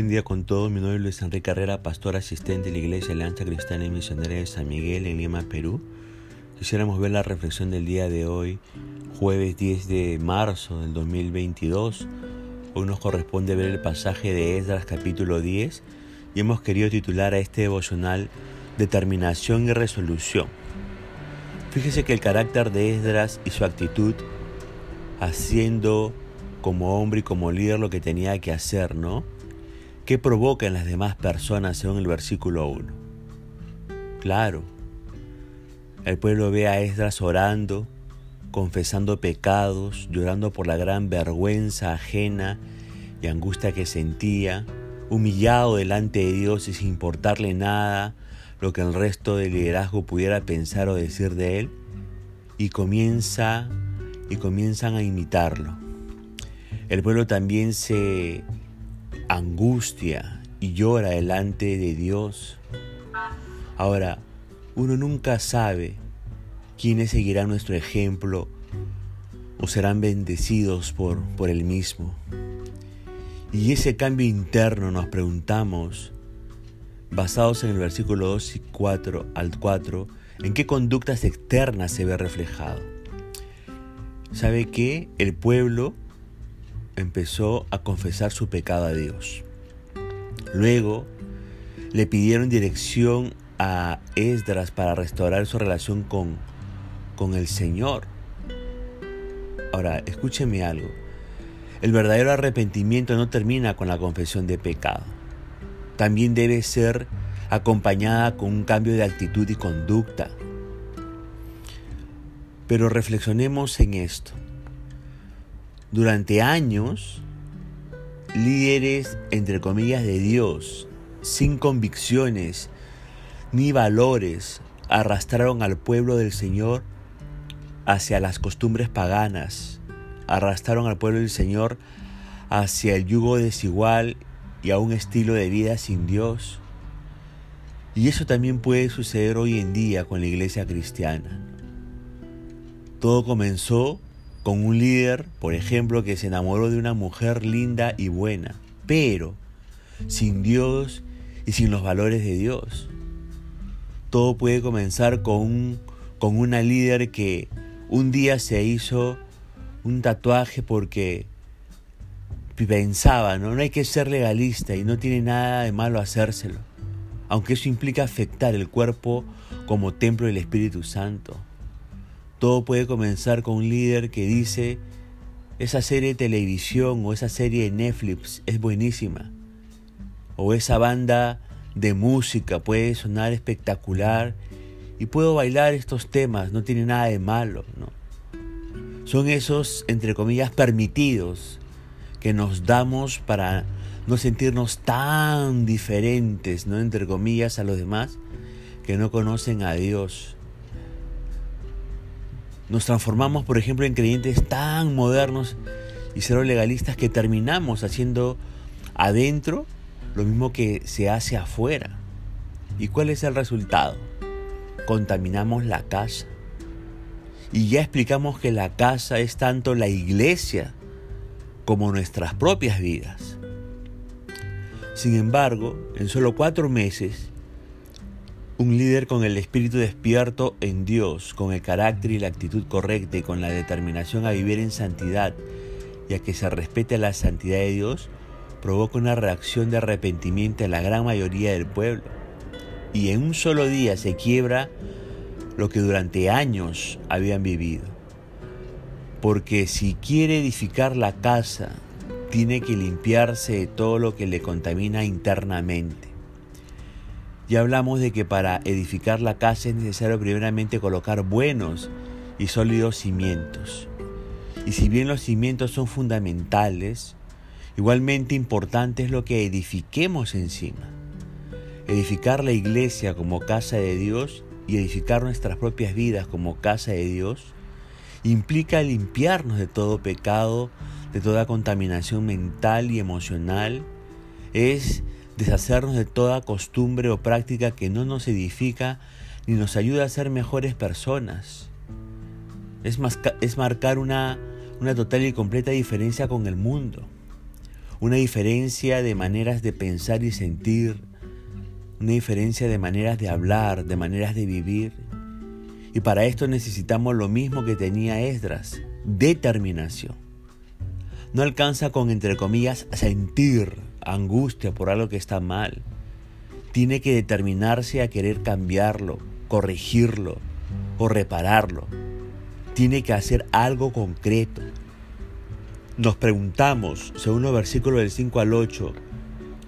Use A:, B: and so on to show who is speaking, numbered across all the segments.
A: buen día con todos. Mi nombre es Luis Enrique Carrera, pastor asistente de la Iglesia Alianza Cristiana y Misionera de San Miguel en Lima, Perú. Quisiéramos ver la reflexión del día de hoy, jueves 10 de marzo del 2022. Hoy nos corresponde ver el pasaje de Esdras capítulo 10 y hemos querido titular a este devocional Determinación y Resolución. Fíjese que el carácter de Esdras y su actitud haciendo como hombre y como líder lo que tenía que hacer, ¿no? ¿Qué provoca en las demás personas según el versículo 1? Claro, el pueblo ve a Esdras orando, confesando pecados, llorando por la gran vergüenza ajena y angustia que sentía, humillado delante de Dios y sin importarle nada lo que el resto del liderazgo pudiera pensar o decir de él, y comienza y comienzan a imitarlo. El pueblo también se angustia y llora delante de Dios. Ahora, uno nunca sabe quiénes seguirán nuestro ejemplo o serán bendecidos por, por el mismo. Y ese cambio interno nos preguntamos, basados en el versículo 2 y 4 al 4, en qué conductas externas se ve reflejado. ¿Sabe que el pueblo empezó a confesar su pecado a Dios. Luego le pidieron dirección a Esdras para restaurar su relación con, con el Señor. Ahora, escúcheme algo. El verdadero arrepentimiento no termina con la confesión de pecado. También debe ser acompañada con un cambio de actitud y conducta. Pero reflexionemos en esto. Durante años, líderes, entre comillas, de Dios, sin convicciones ni valores, arrastraron al pueblo del Señor hacia las costumbres paganas, arrastraron al pueblo del Señor hacia el yugo desigual y a un estilo de vida sin Dios. Y eso también puede suceder hoy en día con la iglesia cristiana. Todo comenzó con un líder, por ejemplo, que se enamoró de una mujer linda y buena, pero sin Dios y sin los valores de Dios. Todo puede comenzar con, con una líder que un día se hizo un tatuaje porque pensaba, ¿no? no hay que ser legalista y no tiene nada de malo hacérselo, aunque eso implica afectar el cuerpo como templo del Espíritu Santo. Todo puede comenzar con un líder que dice, esa serie de televisión o esa serie de Netflix es buenísima. O esa banda de música puede sonar espectacular y puedo bailar estos temas, no tiene nada de malo. ¿no? Son esos, entre comillas, permitidos que nos damos para no sentirnos tan diferentes, ¿no? entre comillas, a los demás que no conocen a Dios. Nos transformamos, por ejemplo, en creyentes tan modernos y cero legalistas que terminamos haciendo adentro lo mismo que se hace afuera. ¿Y cuál es el resultado? Contaminamos la casa. Y ya explicamos que la casa es tanto la iglesia como nuestras propias vidas. Sin embargo, en solo cuatro meses, un líder con el espíritu despierto en Dios, con el carácter y la actitud correcta y con la determinación a vivir en santidad y a que se respete la santidad de Dios, provoca una reacción de arrepentimiento en la gran mayoría del pueblo. Y en un solo día se quiebra lo que durante años habían vivido. Porque si quiere edificar la casa, tiene que limpiarse de todo lo que le contamina internamente. Ya hablamos de que para edificar la casa es necesario primeramente colocar buenos y sólidos cimientos. Y si bien los cimientos son fundamentales, igualmente importante es lo que edifiquemos encima. Edificar la iglesia como casa de Dios y edificar nuestras propias vidas como casa de Dios implica limpiarnos de todo pecado, de toda contaminación mental y emocional. Es deshacernos de toda costumbre o práctica que no nos edifica ni nos ayuda a ser mejores personas. Es, es marcar una, una total y completa diferencia con el mundo. una diferencia de maneras de pensar y sentir, una diferencia de maneras de hablar, de maneras de vivir. Y para esto necesitamos lo mismo que tenía Esdras, determinación. No alcanza con, entre comillas, sentir angustia por algo que está mal. Tiene que determinarse a querer cambiarlo, corregirlo o repararlo. Tiene que hacer algo concreto. Nos preguntamos, según los versículos del 5 al 8,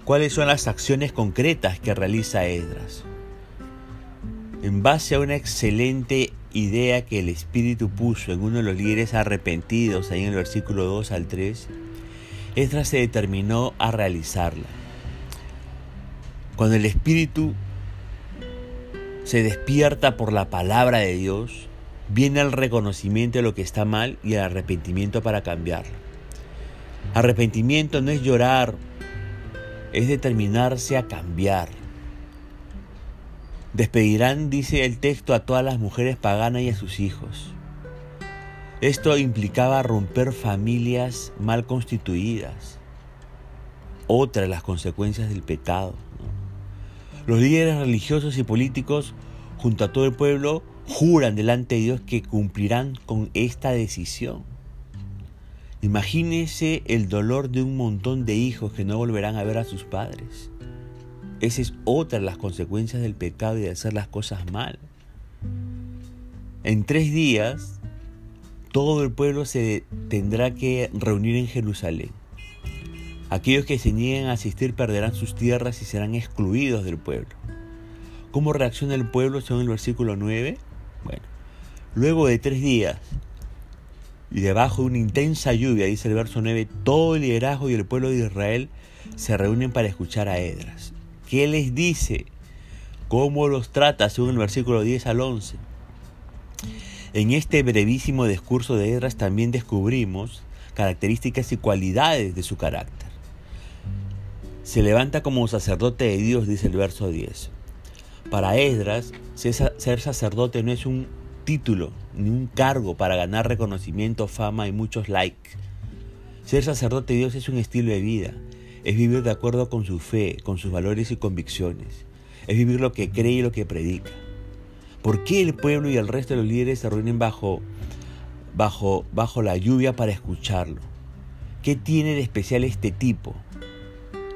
A: cuáles son las acciones concretas que realiza Esdras. En base a una excelente idea que el Espíritu puso en uno de los líderes arrepentidos, ahí en el versículo 2 al 3, Esdras se determinó a realizarla. Cuando el Espíritu se despierta por la palabra de Dios, viene el reconocimiento de lo que está mal y el arrepentimiento para cambiarlo. Arrepentimiento no es llorar es determinarse a cambiar. Despedirán, dice el texto, a todas las mujeres paganas y a sus hijos. Esto implicaba romper familias mal constituidas. Otra de las consecuencias del pecado. Los líderes religiosos y políticos, junto a todo el pueblo, juran delante de Dios que cumplirán con esta decisión. Imagínese el dolor de un montón de hijos que no volverán a ver a sus padres. Esa es otra de las consecuencias del pecado y de hacer las cosas mal. En tres días, todo el pueblo se tendrá que reunir en Jerusalén. Aquellos que se nieguen a asistir perderán sus tierras y serán excluidos del pueblo. ¿Cómo reacciona el pueblo según el versículo 9? Bueno, luego de tres días, y debajo de una intensa lluvia, dice el verso 9, todo el liderazgo y el pueblo de Israel se reúnen para escuchar a Edras. ¿Qué les dice? ¿Cómo los trata? Según el versículo 10 al 11. En este brevísimo discurso de Edras también descubrimos características y cualidades de su carácter. Se levanta como sacerdote de Dios, dice el verso 10. Para Esdras, ser sacerdote no es un título ni un cargo para ganar reconocimiento, fama y muchos likes. Ser sacerdote de Dios es un estilo de vida, es vivir de acuerdo con su fe, con sus valores y convicciones, es vivir lo que cree y lo que predica. ¿Por qué el pueblo y el resto de los líderes se reúnen bajo, bajo, bajo la lluvia para escucharlo? ¿Qué tiene de especial este tipo?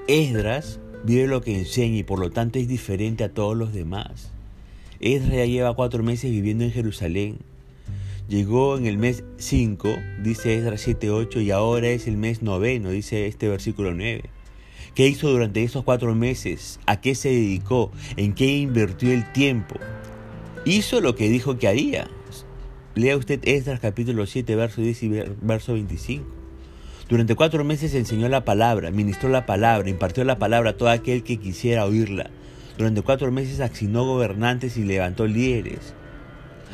A: Esdras vive lo que enseña y por lo tanto es diferente a todos los demás. Esdras ya lleva cuatro meses viviendo en Jerusalén. Llegó en el mes 5, dice Esdras 7.8, y ahora es el mes noveno, dice este versículo 9. ¿Qué hizo durante esos cuatro meses? ¿A qué se dedicó? ¿En qué invirtió el tiempo? Hizo lo que dijo que haría. Lea usted Esdras capítulo 7, verso 10 y verso 25. Durante cuatro meses enseñó la palabra, ministró la palabra, impartió la palabra a todo aquel que quisiera oírla. Durante cuatro meses asignó gobernantes y levantó líderes.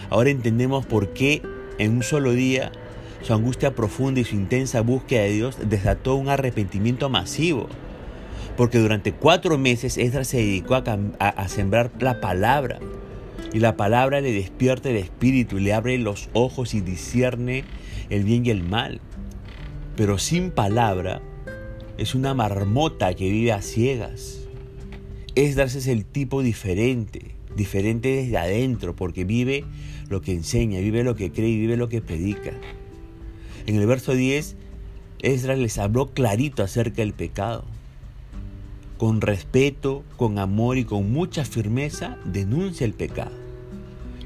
A: Ahora entendemos por qué en un solo día su angustia profunda y su intensa búsqueda de Dios desató un arrepentimiento masivo. Porque durante cuatro meses Esdras se dedicó a, a, sembrar la palabra. Y la palabra le despierta el espíritu, le abre los ojos y discierne el bien y el mal. Pero sin palabra es una marmota que vive a ciegas. Es el tipo diferente, diferente desde adentro, porque vive lo que enseña, vive lo que cree y vive lo que predica. En el verso 10, Esdras les habló clarito acerca del pecado. Con respeto, con amor y con mucha firmeza denuncia el pecado.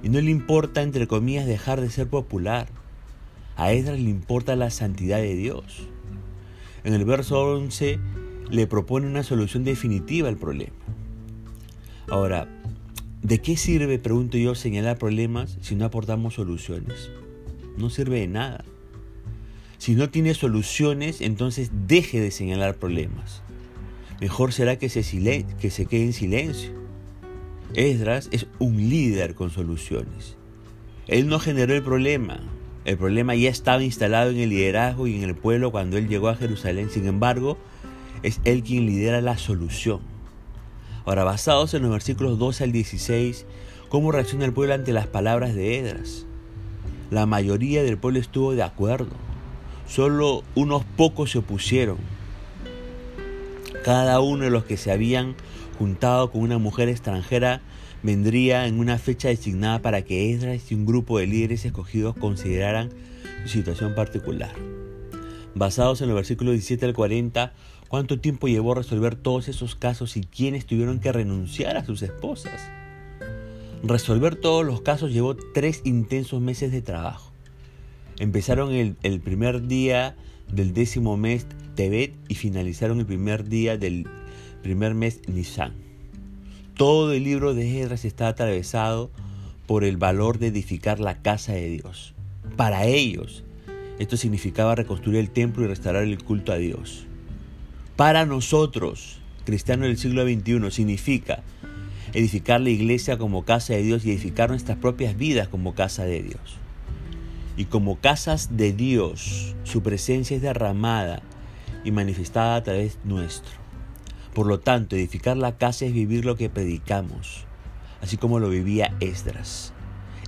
A: Y no le importa, entre comillas, dejar de ser popular. A Esdras le importa la santidad de Dios. En el verso 11 le propone una solución definitiva al problema. Ahora, ¿de qué sirve, pregunto yo, señalar problemas si no aportamos soluciones? No sirve de nada. Si no tiene soluciones, entonces deje de señalar problemas. Mejor será que se, que se quede en silencio. Esdras es un líder con soluciones. Él no generó el problema. El problema ya estaba instalado en el liderazgo y en el pueblo cuando él llegó a Jerusalén. Sin embargo, es él quien lidera la solución. Ahora, basados en los versículos 12 al 16, ¿cómo reacciona el pueblo ante las palabras de Edras? La mayoría del pueblo estuvo de acuerdo. Solo unos pocos se opusieron. Cada uno de los que se habían juntado con una mujer extranjera vendría en una fecha designada para que Esdras y un grupo de líderes escogidos consideraran su situación particular. Basados en el versículo 17 al 40, ¿cuánto tiempo llevó resolver todos esos casos y quiénes tuvieron que renunciar a sus esposas? Resolver todos los casos llevó tres intensos meses de trabajo. Empezaron el, el primer día del décimo mes Tebet y finalizaron el primer día del primer mes Nisan. Todo el libro de Esdras está atravesado por el valor de edificar la casa de Dios. Para ellos, esto significaba reconstruir el templo y restaurar el culto a Dios. Para nosotros, cristianos del siglo XXI, significa edificar la iglesia como casa de Dios y edificar nuestras propias vidas como casa de Dios. Y como casas de Dios, su presencia es derramada y manifestada a través nuestro. Por lo tanto, edificar la casa es vivir lo que predicamos, así como lo vivía Esdras.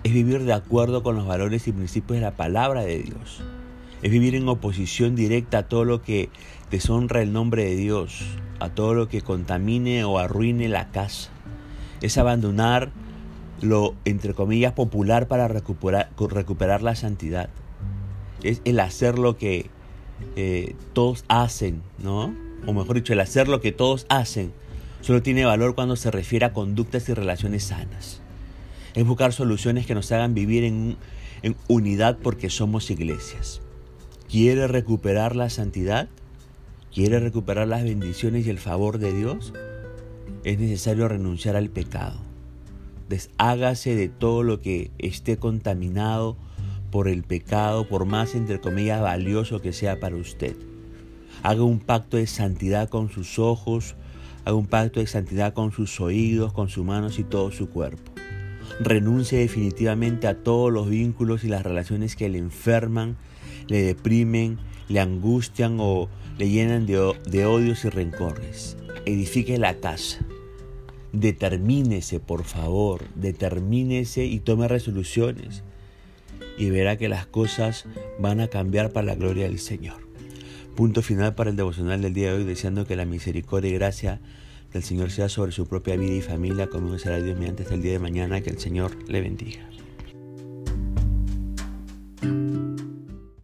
A: Es vivir de acuerdo con los valores y principios de la palabra de Dios. Es vivir en oposición directa a todo lo que deshonra el nombre de Dios, a todo lo que contamine o arruine la casa. Es abandonar lo, entre comillas, popular para recuperar, recuperar la santidad. Es el hacer lo que eh, todos hacen, ¿no? o mejor dicho, el hacer lo que todos hacen, solo tiene valor cuando se refiere a conductas y relaciones sanas. Es buscar soluciones que nos hagan vivir en, en unidad porque somos iglesias. ¿Quiere recuperar la santidad? ¿Quiere recuperar las bendiciones y el favor de Dios? Es necesario renunciar al pecado. Deshágase de todo lo que esté contaminado por el pecado, por más entre comillas valioso que sea para usted. Haga un pacto de santidad con sus ojos, haga un pacto de santidad con sus oídos, con sus manos y todo su cuerpo. Renuncie definitivamente a todos los vínculos y las relaciones que le enferman, le deprimen, le angustian o le llenan de, odios y rencores. Edifique la casa. Determínese, por favor, determínese y tome resoluciones. Y verá que las cosas van a cambiar para la gloria del Señor. Punto final para el devocional del día de hoy, deseando que la misericordia y gracia del Señor sea sobre su propia vida y familia, como será Dios mediante hasta el día de mañana, que el Señor le bendiga.